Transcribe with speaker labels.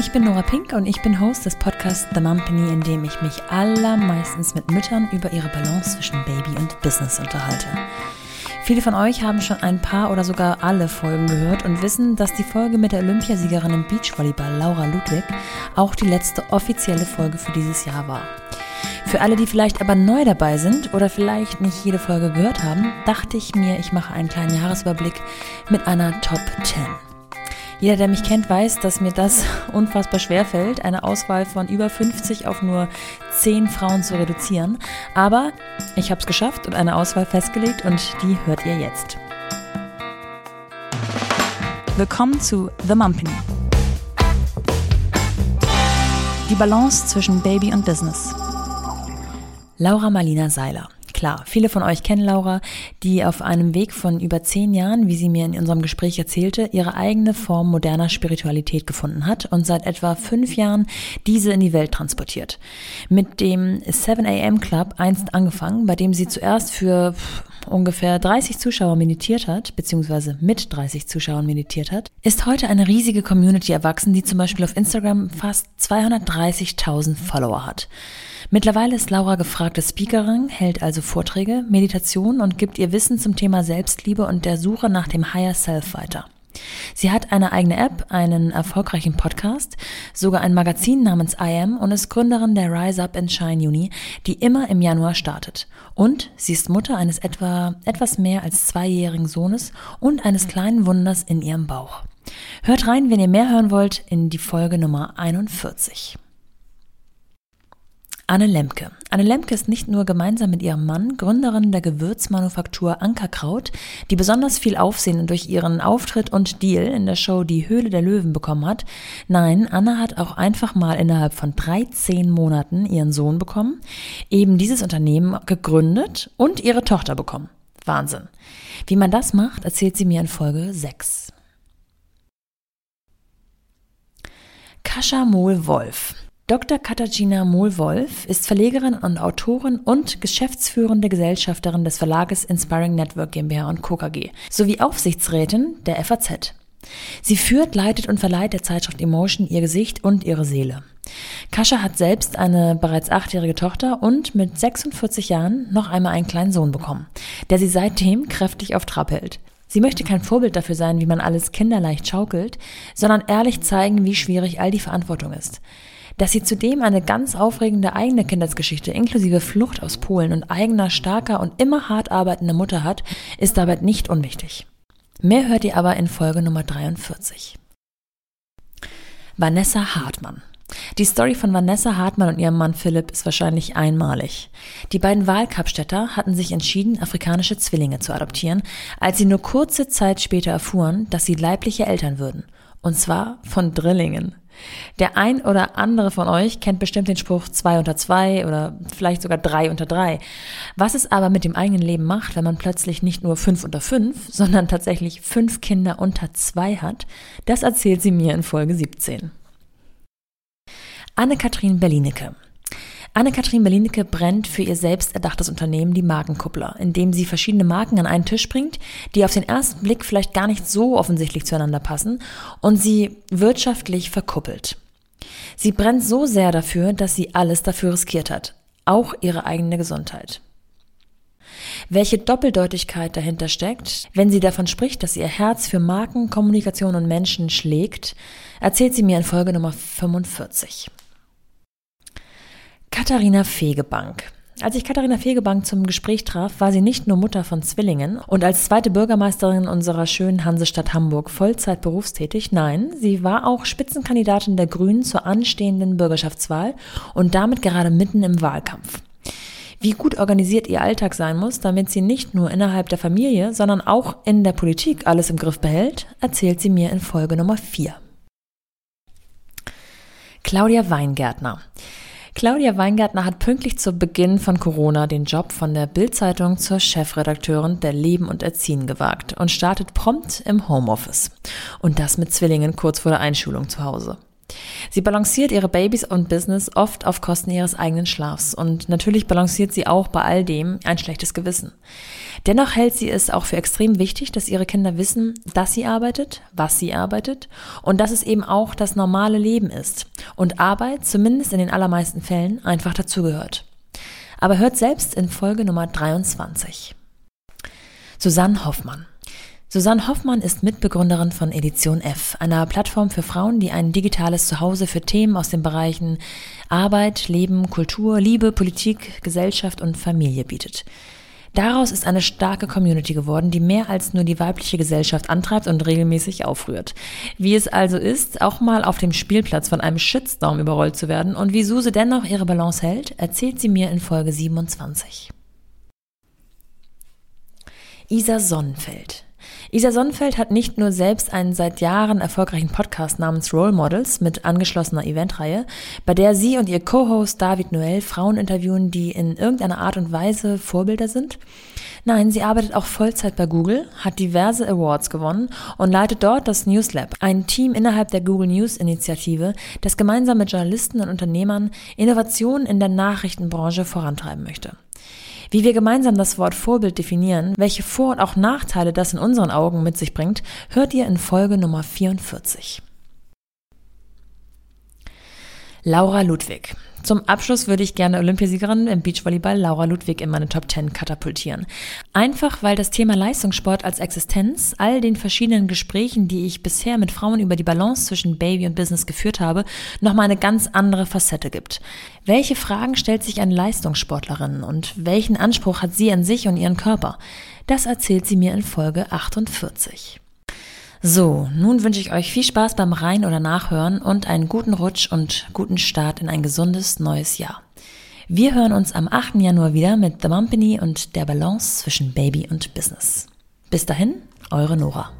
Speaker 1: Ich bin Nora Pink und ich bin Host des Podcasts The Mumpany, in dem ich mich allermeistens mit Müttern über ihre Balance zwischen Baby und Business unterhalte. Viele von euch haben schon ein paar oder sogar alle Folgen gehört und wissen, dass die Folge mit der Olympiasiegerin im Beachvolleyball Laura Ludwig auch die letzte offizielle Folge für dieses Jahr war. Für alle, die vielleicht aber neu dabei sind oder vielleicht nicht jede Folge gehört haben, dachte ich mir, ich mache einen kleinen Jahresüberblick mit einer Top 10. Jeder, der mich kennt, weiß, dass mir das unfassbar schwer fällt, eine Auswahl von über 50 auf nur 10 Frauen zu reduzieren. Aber ich habe es geschafft und eine Auswahl festgelegt und die hört ihr jetzt. Willkommen zu The Mumpany. Die Balance zwischen Baby und Business. Laura Marlina Seiler. Klar, viele von euch kennen Laura, die auf einem Weg von über zehn Jahren, wie sie mir in unserem Gespräch erzählte, ihre eigene Form moderner Spiritualität gefunden hat und seit etwa fünf Jahren diese in die Welt transportiert. Mit dem 7 AM Club einst angefangen, bei dem sie zuerst für ungefähr 30 Zuschauer meditiert hat, beziehungsweise mit 30 Zuschauern meditiert hat, ist heute eine riesige Community erwachsen, die zum Beispiel auf Instagram fast 230.000 Follower hat. Mittlerweile ist Laura gefragte Speakerin, hält also Vorträge, Meditationen und gibt ihr Wissen zum Thema Selbstliebe und der Suche nach dem Higher Self weiter. Sie hat eine eigene App, einen erfolgreichen Podcast, sogar ein Magazin namens I Am und ist Gründerin der Rise Up and Shine Uni, die immer im Januar startet. Und sie ist Mutter eines etwa etwas mehr als zweijährigen Sohnes und eines kleinen Wunders in ihrem Bauch. Hört rein, wenn ihr mehr hören wollt, in die Folge Nummer 41. Anne Lemke. Anne Lemke ist nicht nur gemeinsam mit ihrem Mann Gründerin der Gewürzmanufaktur Ankerkraut, die besonders viel Aufsehen durch ihren Auftritt und Deal in der Show Die Höhle der Löwen bekommen hat. Nein, Anne hat auch einfach mal innerhalb von 13 Monaten ihren Sohn bekommen, eben dieses Unternehmen gegründet und ihre Tochter bekommen. Wahnsinn. Wie man das macht, erzählt sie mir in Folge 6. Kascha Mohl-Wolf. Dr. Katarzyna Mohl-Wolf ist Verlegerin und Autorin und geschäftsführende Gesellschafterin des Verlages Inspiring Network GmbH und Co. KG sowie Aufsichtsrätin der FAZ. Sie führt, leitet und verleiht der Zeitschrift Emotion ihr Gesicht und ihre Seele. Kascha hat selbst eine bereits achtjährige Tochter und mit 46 Jahren noch einmal einen kleinen Sohn bekommen, der sie seitdem kräftig auf Trab hält. Sie möchte kein Vorbild dafür sein, wie man alles kinderleicht schaukelt, sondern ehrlich zeigen, wie schwierig all die Verantwortung ist. Dass sie zudem eine ganz aufregende eigene Kindheitsgeschichte inklusive Flucht aus Polen und eigener starker und immer hart arbeitender Mutter hat, ist dabei nicht unwichtig. Mehr hört ihr aber in Folge Nummer 43. Vanessa Hartmann. Die Story von Vanessa Hartmann und ihrem Mann Philipp ist wahrscheinlich einmalig. Die beiden Wahlkapstädter hatten sich entschieden, afrikanische Zwillinge zu adoptieren, als sie nur kurze Zeit später erfuhren, dass sie leibliche Eltern würden. Und zwar von Drillingen. Der ein oder andere von euch kennt bestimmt den Spruch zwei unter zwei oder vielleicht sogar drei unter drei. Was es aber mit dem eigenen Leben macht, wenn man plötzlich nicht nur fünf unter fünf, sondern tatsächlich fünf Kinder unter zwei hat, das erzählt sie mir in Folge 17. Anne-Kathrin Berlinecke. Anne-Kathrin Berlinecke brennt für ihr selbst erdachtes Unternehmen die Markenkuppler, indem sie verschiedene Marken an einen Tisch bringt, die auf den ersten Blick vielleicht gar nicht so offensichtlich zueinander passen und sie wirtschaftlich verkuppelt. Sie brennt so sehr dafür, dass sie alles dafür riskiert hat, auch ihre eigene Gesundheit. Welche Doppeldeutigkeit dahinter steckt, wenn sie davon spricht, dass ihr Herz für Marken, Kommunikation und Menschen schlägt, erzählt sie mir in Folge Nummer 45. Katharina Fegebank. Als ich Katharina Fegebank zum Gespräch traf, war sie nicht nur Mutter von Zwillingen und als zweite Bürgermeisterin unserer schönen Hansestadt Hamburg Vollzeit berufstätig. Nein, sie war auch Spitzenkandidatin der Grünen zur anstehenden Bürgerschaftswahl und damit gerade mitten im Wahlkampf. Wie gut organisiert ihr Alltag sein muss, damit sie nicht nur innerhalb der Familie, sondern auch in der Politik alles im Griff behält, erzählt sie mir in Folge Nummer 4. Claudia Weingärtner. Claudia Weingärtner hat pünktlich zu Beginn von Corona den Job von der Bildzeitung zur Chefredakteurin der Leben und Erziehen gewagt und startet prompt im Homeoffice. Und das mit Zwillingen kurz vor der Einschulung zu Hause. Sie balanciert ihre Babys und Business oft auf Kosten ihres eigenen Schlafs und natürlich balanciert sie auch bei all dem ein schlechtes Gewissen. Dennoch hält sie es auch für extrem wichtig, dass ihre Kinder wissen, dass sie arbeitet, was sie arbeitet und dass es eben auch das normale Leben ist und Arbeit, zumindest in den allermeisten Fällen, einfach dazugehört. Aber hört selbst in Folge Nummer 23. Susanne Hoffmann. Susanne Hoffmann ist Mitbegründerin von Edition F, einer Plattform für Frauen, die ein digitales Zuhause für Themen aus den Bereichen Arbeit, Leben, Kultur, Liebe, Politik, Gesellschaft und Familie bietet. Daraus ist eine starke Community geworden, die mehr als nur die weibliche Gesellschaft antreibt und regelmäßig aufrührt. Wie es also ist, auch mal auf dem Spielplatz von einem Shitstorm überrollt zu werden und wie Suse dennoch ihre Balance hält, erzählt sie mir in Folge 27. Isa Sonnenfeld Isa Sonnenfeld hat nicht nur selbst einen seit Jahren erfolgreichen Podcast namens Role Models mit angeschlossener Eventreihe, bei der sie und ihr Co-Host David Noel Frauen interviewen, die in irgendeiner Art und Weise Vorbilder sind. Nein, sie arbeitet auch Vollzeit bei Google, hat diverse Awards gewonnen und leitet dort das News Lab, ein Team innerhalb der Google News Initiative, das gemeinsam mit Journalisten und Unternehmern Innovationen in der Nachrichtenbranche vorantreiben möchte. Wie wir gemeinsam das Wort Vorbild definieren, welche Vor- und auch Nachteile das in unseren Augen mit sich bringt, hört ihr in Folge Nummer 44. Laura Ludwig. Zum Abschluss würde ich gerne Olympiasiegerin im Beachvolleyball Laura Ludwig in meine Top 10 katapultieren. Einfach weil das Thema Leistungssport als Existenz all den verschiedenen Gesprächen, die ich bisher mit Frauen über die Balance zwischen Baby und Business geführt habe, nochmal eine ganz andere Facette gibt. Welche Fragen stellt sich eine Leistungssportlerin und welchen Anspruch hat sie an sich und ihren Körper? Das erzählt sie mir in Folge 48. So, nun wünsche ich euch viel Spaß beim Rein- oder Nachhören und einen guten Rutsch und guten Start in ein gesundes neues Jahr. Wir hören uns am 8. Januar wieder mit The Mumpany und der Balance zwischen Baby und Business. Bis dahin, eure Nora.